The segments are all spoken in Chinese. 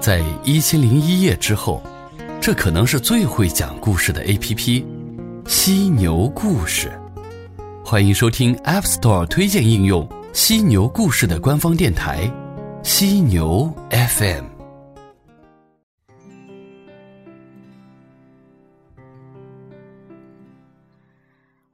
在一千零一夜之后，这可能是最会讲故事的 A.P.P—— 犀牛故事。欢迎收听 App Store 推荐应用犀牛故事的官方电台——犀牛 FM。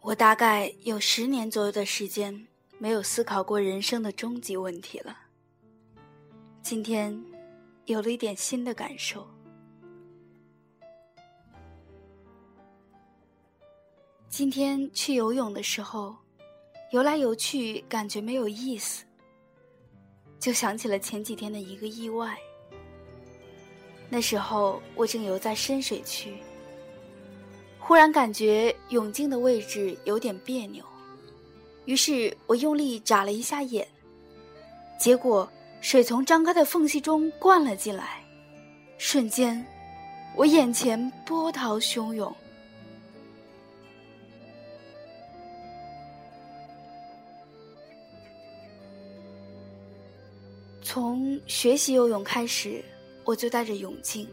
我大概有十年左右的时间没有思考过人生的终极问题了。今天。有了一点新的感受。今天去游泳的时候，游来游去感觉没有意思，就想起了前几天的一个意外。那时候我正游在深水区，忽然感觉泳镜的位置有点别扭，于是我用力眨了一下眼，结果。水从张开的缝隙中灌了进来，瞬间，我眼前波涛汹涌。从学习游泳开始，我就戴着泳镜，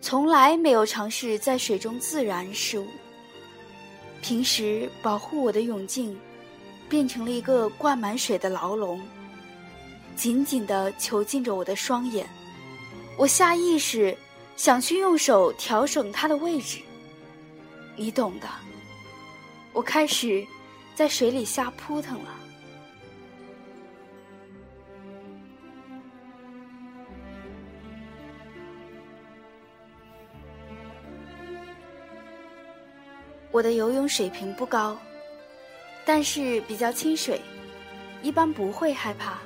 从来没有尝试在水中自然事物。平时保护我的泳镜，变成了一个灌满水的牢笼。紧紧地囚禁着我的双眼，我下意识想去用手调整它的位置，你懂的。我开始在水里瞎扑腾了。我的游泳水平不高，但是比较亲水，一般不会害怕。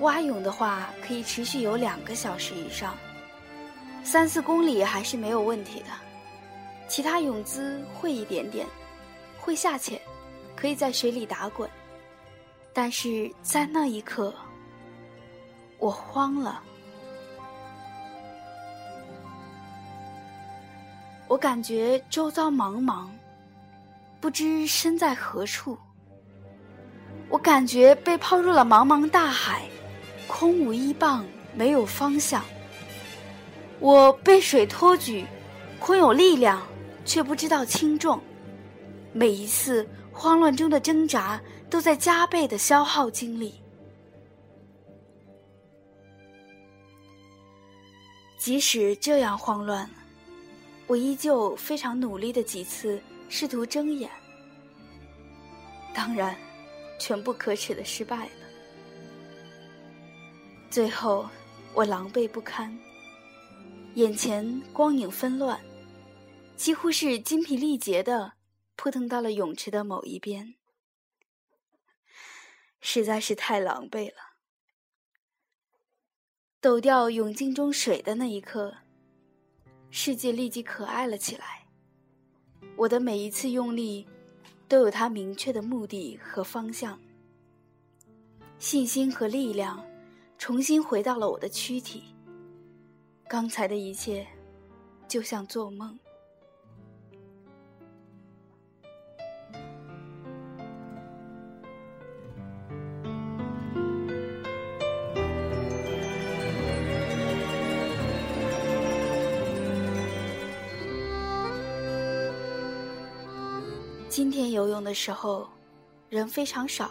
蛙泳的话，可以持续游两个小时以上，三四公里还是没有问题的。其他泳姿会一点点，会下潜，可以在水里打滚。但是在那一刻，我慌了。我感觉周遭茫茫，不知身在何处。我感觉被抛入了茫茫大海。空无一棒，没有方向。我被水托举，空有力量，却不知道轻重。每一次慌乱中的挣扎，都在加倍的消耗精力。即使这样慌乱，我依旧非常努力的几次试图睁眼，当然，全部可耻的失败了。最后，我狼狈不堪，眼前光影纷乱，几乎是精疲力竭的扑腾到了泳池的某一边，实在是太狼狈了。抖掉泳镜中水的那一刻，世界立即可爱了起来。我的每一次用力，都有它明确的目的和方向，信心和力量。重新回到了我的躯体。刚才的一切，就像做梦。今天游泳的时候，人非常少。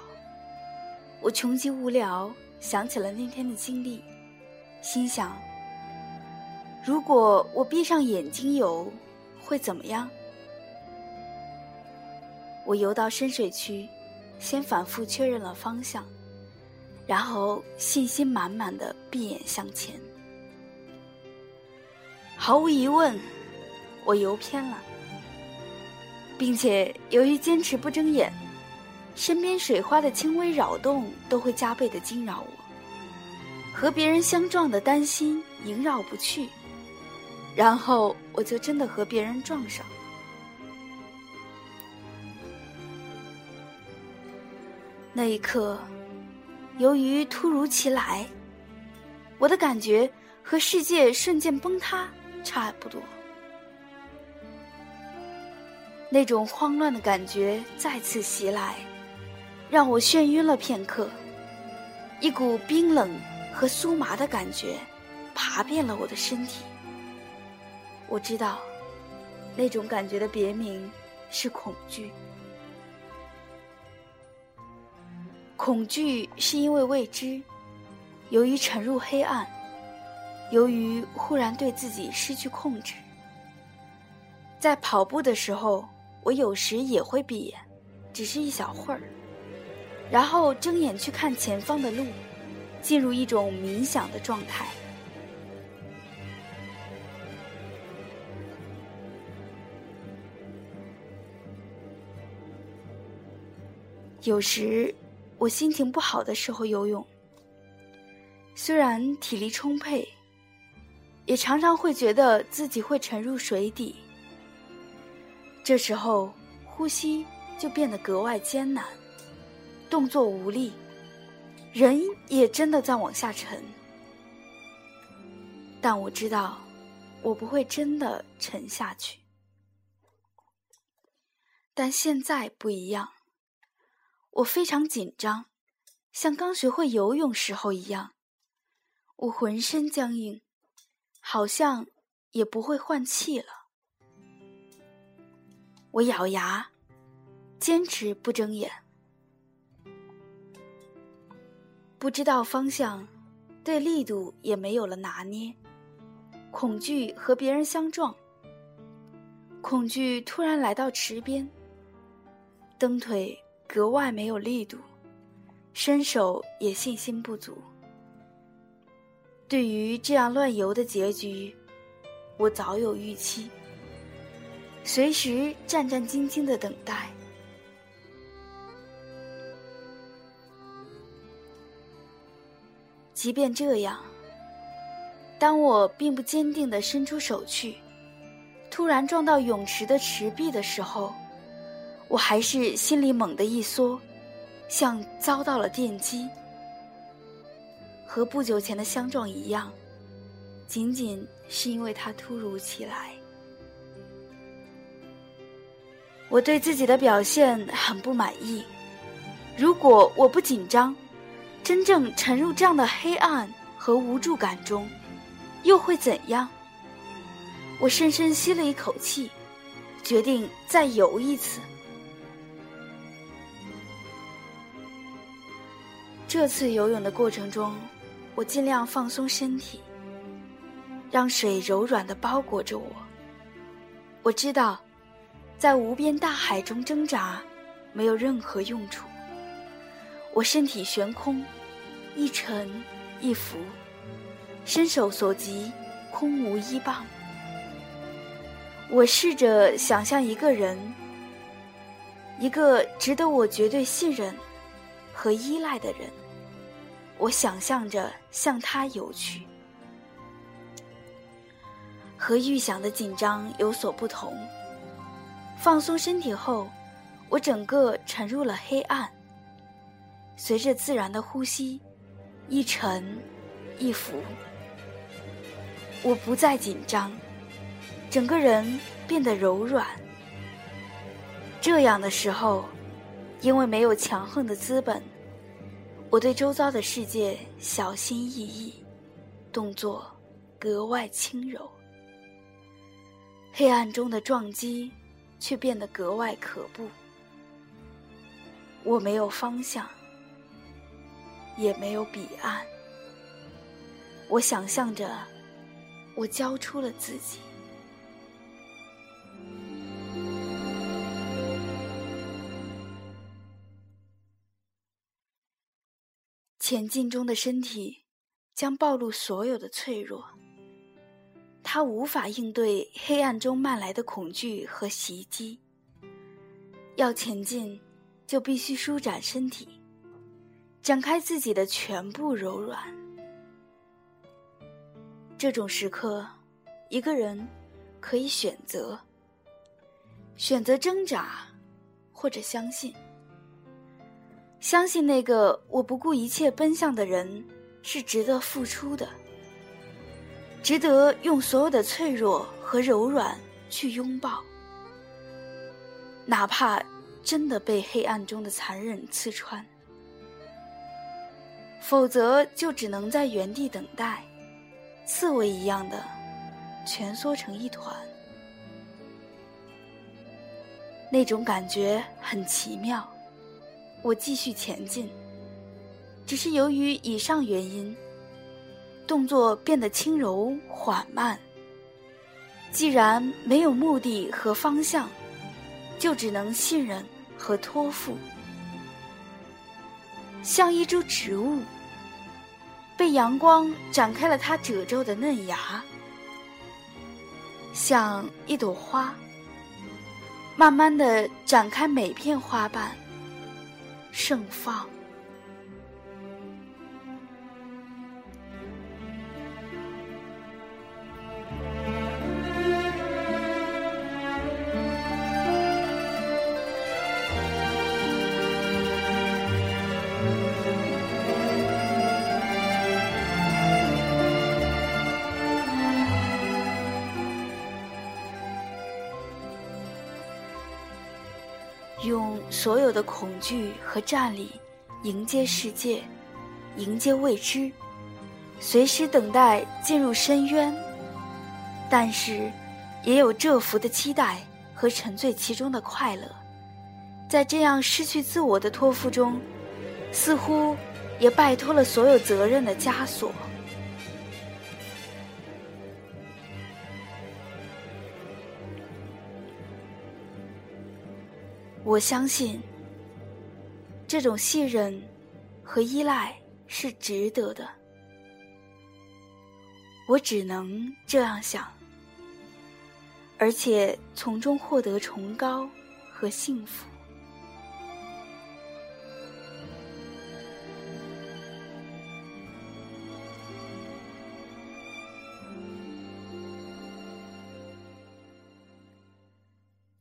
我穷极无聊。想起了那天的经历，心想：如果我闭上眼睛游，会怎么样？我游到深水区，先反复确认了方向，然后信心满满的闭眼向前。毫无疑问，我游偏了，并且由于坚持不睁眼。身边水花的轻微扰动都会加倍的惊扰我，和别人相撞的担心萦绕不去，然后我就真的和别人撞上了。那一刻，由于突如其来，我的感觉和世界瞬间崩塌差不多，那种慌乱的感觉再次袭来。让我眩晕了片刻，一股冰冷和酥麻的感觉爬遍了我的身体。我知道，那种感觉的别名是恐惧。恐惧是因为未知，由于沉入黑暗，由于忽然对自己失去控制。在跑步的时候，我有时也会闭眼，只是一小会儿，然后睁眼去看前方的路，进入一种冥想的状态。有时我心情不好的时候游泳，虽然体力充沛，也常常会觉得自己会沉入水底。这时候，呼吸就变得格外艰难，动作无力，人也真的在往下沉。但我知道，我不会真的沉下去。但现在不一样，我非常紧张，像刚学会游泳时候一样，我浑身僵硬，好像也不会换气了。我咬牙，坚持不睁眼。不知道方向，对力度也没有了拿捏。恐惧和别人相撞。恐惧突然来到池边，蹬腿格外没有力度，伸手也信心不足。对于这样乱游的结局，我早有预期。随时战战兢兢的等待。即便这样，当我并不坚定的伸出手去，突然撞到泳池的池壁的时候，我还是心里猛地一缩，像遭到了电击。和不久前的相撞一样，仅仅是因为它突如其来。我对自己的表现很不满意。如果我不紧张，真正沉入这样的黑暗和无助感中，又会怎样？我深深吸了一口气，决定再游一次。这次游泳的过程中，我尽量放松身体，让水柔软的包裹着我。我知道。在无边大海中挣扎，没有任何用处。我身体悬空，一沉一浮，伸手所及，空无一棒。我试着想象一个人，一个值得我绝对信任和依赖的人。我想象着向他游去，和预想的紧张有所不同。放松身体后，我整个沉入了黑暗。随着自然的呼吸，一沉一浮，我不再紧张，整个人变得柔软。这样的时候，因为没有强横的资本，我对周遭的世界小心翼翼，动作格外轻柔。黑暗中的撞击。却变得格外可怖。我没有方向，也没有彼岸。我想象着，我交出了自己。前进中的身体将暴露所有的脆弱。他无法应对黑暗中漫来的恐惧和袭击。要前进，就必须舒展身体，展开自己的全部柔软。这种时刻，一个人可以选择：选择挣扎，或者相信。相信那个我不顾一切奔向的人是值得付出的。值得用所有的脆弱和柔软去拥抱，哪怕真的被黑暗中的残忍刺穿。否则就只能在原地等待，刺猬一样的蜷缩成一团。那种感觉很奇妙，我继续前进。只是由于以上原因，动作变得轻柔缓慢。既然没有目的和方向，就只能信任和托付，像一株植物，被阳光展开了它褶皱的嫩芽，像一朵花。慢慢的展开每片花瓣，盛放。所有的恐惧和战栗迎接世界，迎接未知，随时等待进入深渊。但是，也有蛰伏的期待和沉醉其中的快乐。在这样失去自我的托付中，似乎也摆脱了所有责任的枷锁。我相信，这种信任和依赖是值得的。我只能这样想，而且从中获得崇高和幸福。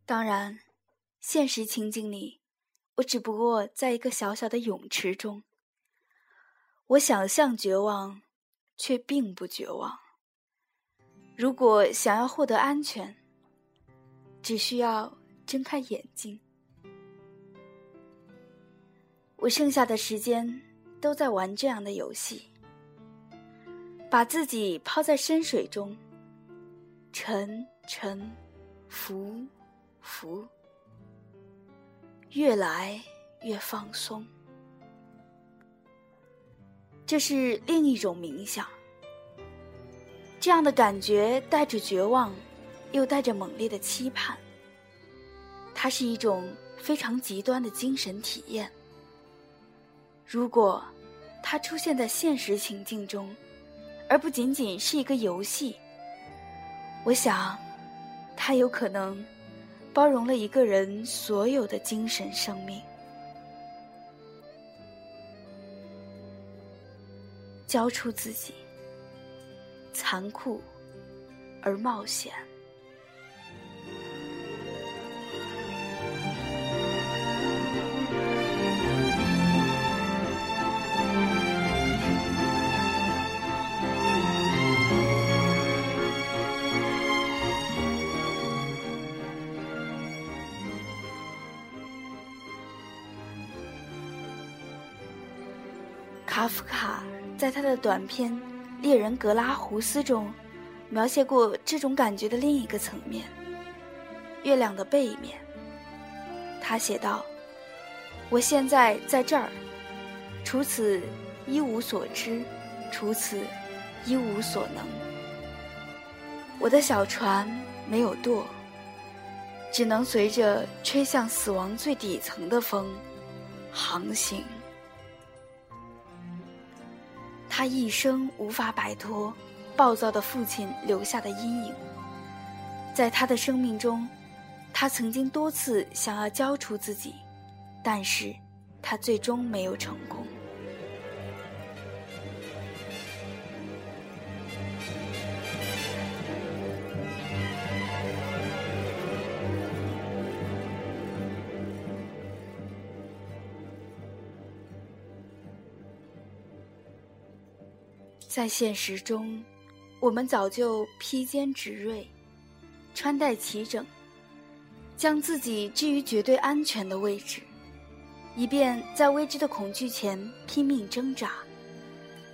当然。现实情景里，我只不过在一个小小的泳池中。我想象绝望，却并不绝望。如果想要获得安全，只需要睁开眼睛。我剩下的时间都在玩这样的游戏，把自己抛在深水中，沉沉，浮浮。越来越放松，这是另一种冥想。这样的感觉带着绝望，又带着猛烈的期盼。它是一种非常极端的精神体验。如果它出现在现实情境中，而不仅仅是一个游戏，我想，它有可能。包容了一个人所有的精神生命，交出自己，残酷而冒险。在他的短篇《猎人格拉胡斯》中，描写过这种感觉的另一个层面——月亮的背面。他写道：“我现在在这儿，除此一无所知，除此一无所能。我的小船没有舵，只能随着吹向死亡最底层的风航行。”他一生无法摆脱暴躁的父亲留下的阴影。在他的生命中，他曾经多次想要交出自己，但是他最终没有成功。在现实中，我们早就披坚执锐，穿戴齐整，将自己置于绝对安全的位置，以便在未知的恐惧前拼命挣扎，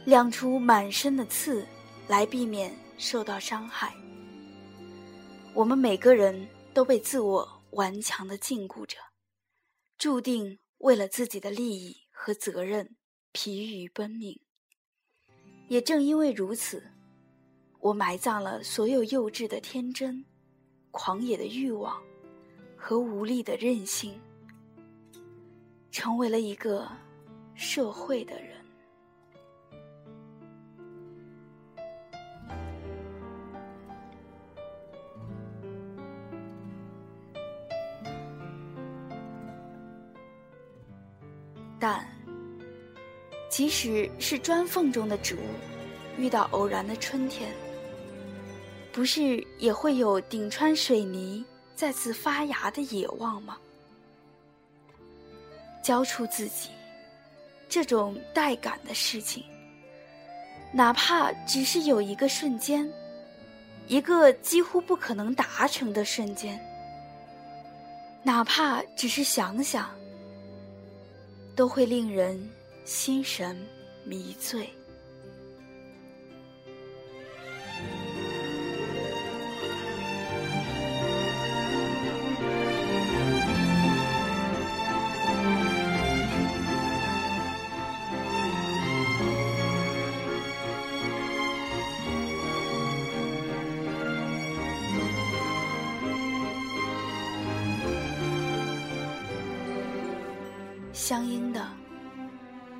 亮出满身的刺，来避免受到伤害。我们每个人都被自我顽强的禁锢着，注定为了自己的利益和责任疲于奔命。也正因为如此，我埋葬了所有幼稚的天真、狂野的欲望和无力的任性，成为了一个社会的人。即使是砖缝中的植物，遇到偶然的春天，不是也会有顶穿水泥再次发芽的野望吗？交出自己，这种带感的事情，哪怕只是有一个瞬间，一个几乎不可能达成的瞬间，哪怕只是想想。都会令人心神迷醉。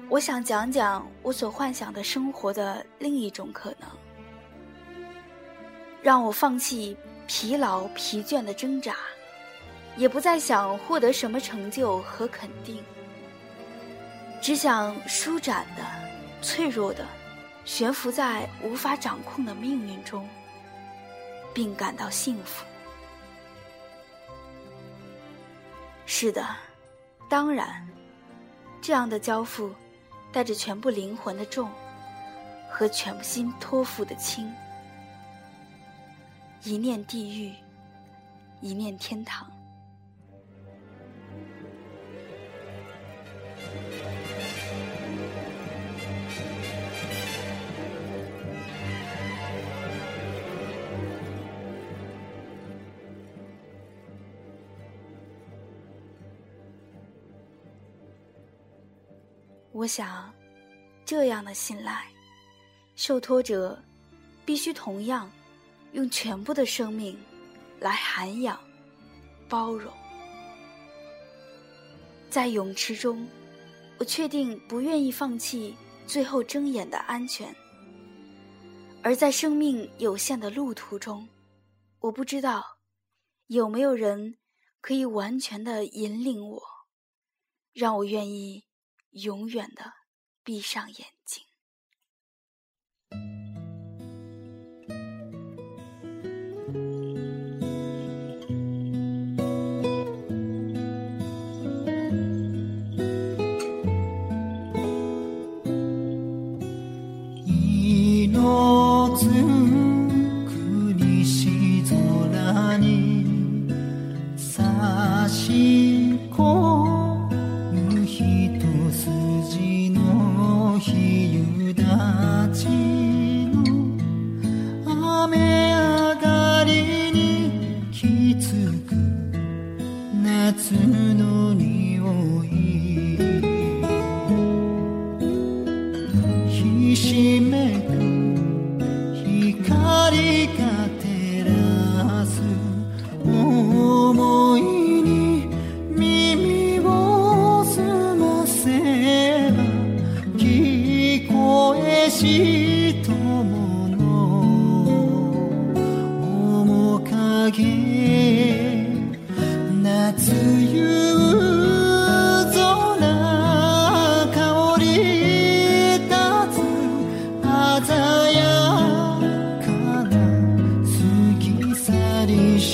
我想讲讲我所幻想的生活的另一种可能，让我放弃疲劳疲倦的挣扎，也不再想获得什么成就和肯定，只想舒展的、脆弱的，悬浮在无法掌控的命运中，并感到幸福。是的，当然。这样的交付，带着全部灵魂的重，和全部心托付的轻。一念地狱，一念天堂。我想，这样的信赖，受托者必须同样用全部的生命来涵养、包容。在泳池中，我确定不愿意放弃最后睁眼的安全；而在生命有限的路途中，我不知道有没有人可以完全的引领我，让我愿意。永远的闭上眼夏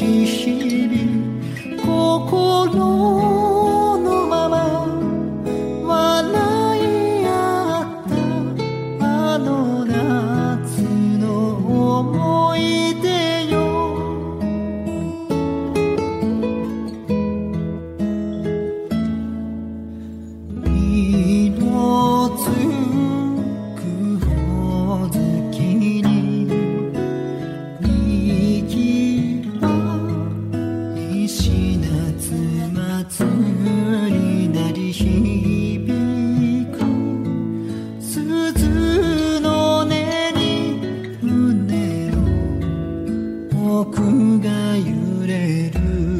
ししり心僕が揺れる